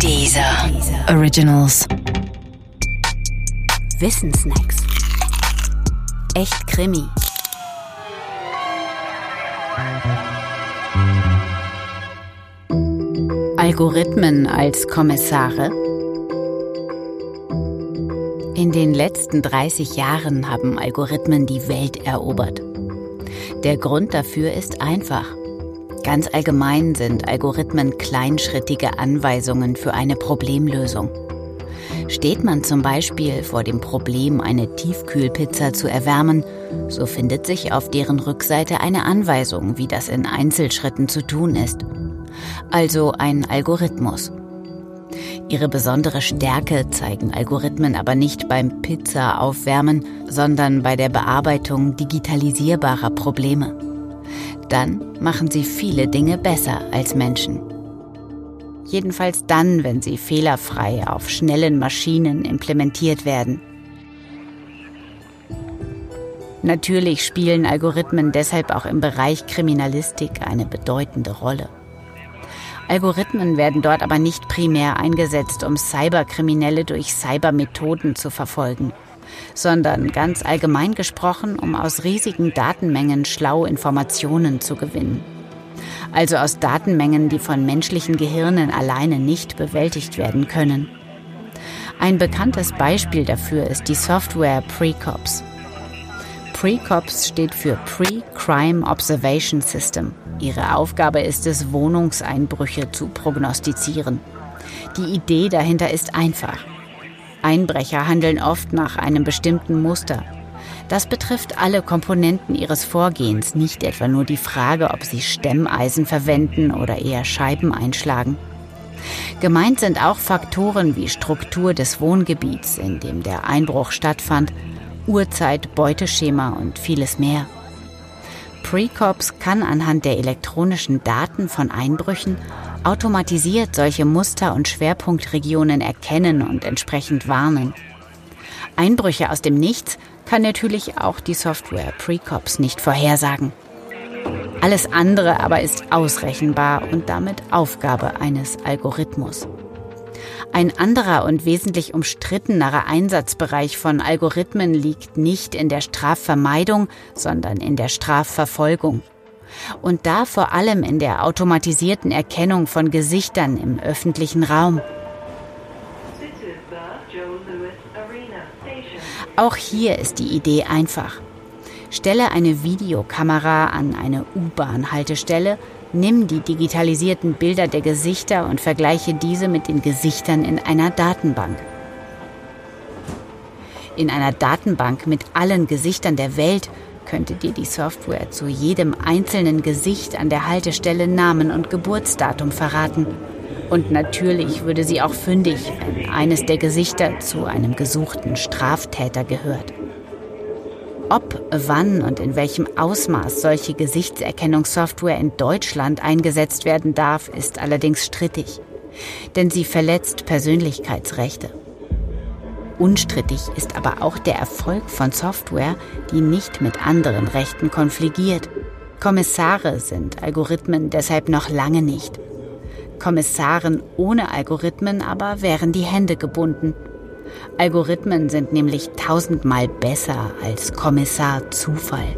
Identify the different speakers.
Speaker 1: Dieser Originals.
Speaker 2: Wissensnacks. Echt Krimi. Algorithmen als Kommissare? In den letzten 30 Jahren haben Algorithmen die Welt erobert. Der Grund dafür ist einfach. Ganz allgemein sind Algorithmen kleinschrittige Anweisungen für eine Problemlösung. Steht man zum Beispiel vor dem Problem, eine Tiefkühlpizza zu erwärmen, so findet sich auf deren Rückseite eine Anweisung, wie das in Einzelschritten zu tun ist. Also ein Algorithmus. Ihre besondere Stärke zeigen Algorithmen aber nicht beim Pizza-Aufwärmen, sondern bei der Bearbeitung digitalisierbarer Probleme. Dann machen sie viele Dinge besser als Menschen. Jedenfalls dann, wenn sie fehlerfrei auf schnellen Maschinen implementiert werden. Natürlich spielen Algorithmen deshalb auch im Bereich Kriminalistik eine bedeutende Rolle. Algorithmen werden dort aber nicht primär eingesetzt, um Cyberkriminelle durch Cybermethoden zu verfolgen, sondern ganz allgemein gesprochen, um aus riesigen Datenmengen schlau Informationen zu gewinnen. Also aus Datenmengen, die von menschlichen Gehirnen alleine nicht bewältigt werden können. Ein bekanntes Beispiel dafür ist die Software Precops. Precops steht für Pre-Crime Observation System Ihre Aufgabe ist es, Wohnungseinbrüche zu prognostizieren. Die Idee dahinter ist einfach. Einbrecher handeln oft nach einem bestimmten Muster. Das betrifft alle Komponenten ihres Vorgehens, nicht etwa nur die Frage, ob sie Stemmeisen verwenden oder eher Scheiben einschlagen. Gemeint sind auch Faktoren wie Struktur des Wohngebiets, in dem der Einbruch stattfand, Uhrzeit, Beuteschema und vieles mehr. Precops kann anhand der elektronischen Daten von Einbrüchen automatisiert solche Muster und Schwerpunktregionen erkennen und entsprechend warnen. Einbrüche aus dem Nichts kann natürlich auch die Software Precops nicht vorhersagen. Alles andere aber ist ausrechenbar und damit Aufgabe eines Algorithmus. Ein anderer und wesentlich umstrittenerer Einsatzbereich von Algorithmen liegt nicht in der Strafvermeidung, sondern in der Strafverfolgung. Und da vor allem in der automatisierten Erkennung von Gesichtern im öffentlichen Raum. Auch hier ist die Idee einfach. Stelle eine Videokamera an eine U-Bahn-Haltestelle Nimm die digitalisierten Bilder der Gesichter und vergleiche diese mit den Gesichtern in einer Datenbank. In einer Datenbank mit allen Gesichtern der Welt könnte dir die Software zu jedem einzelnen Gesicht an der Haltestelle Namen und Geburtsdatum verraten. Und natürlich würde sie auch fündig, wenn eines der Gesichter zu einem gesuchten Straftäter gehört. Ob, wann und in welchem Ausmaß solche Gesichtserkennungssoftware in Deutschland eingesetzt werden darf, ist allerdings strittig, denn sie verletzt Persönlichkeitsrechte. Unstrittig ist aber auch der Erfolg von Software, die nicht mit anderen Rechten konfligiert. Kommissare sind Algorithmen deshalb noch lange nicht. Kommissaren ohne Algorithmen aber wären die Hände gebunden Algorithmen sind nämlich tausendmal besser als Kommissar Zufall.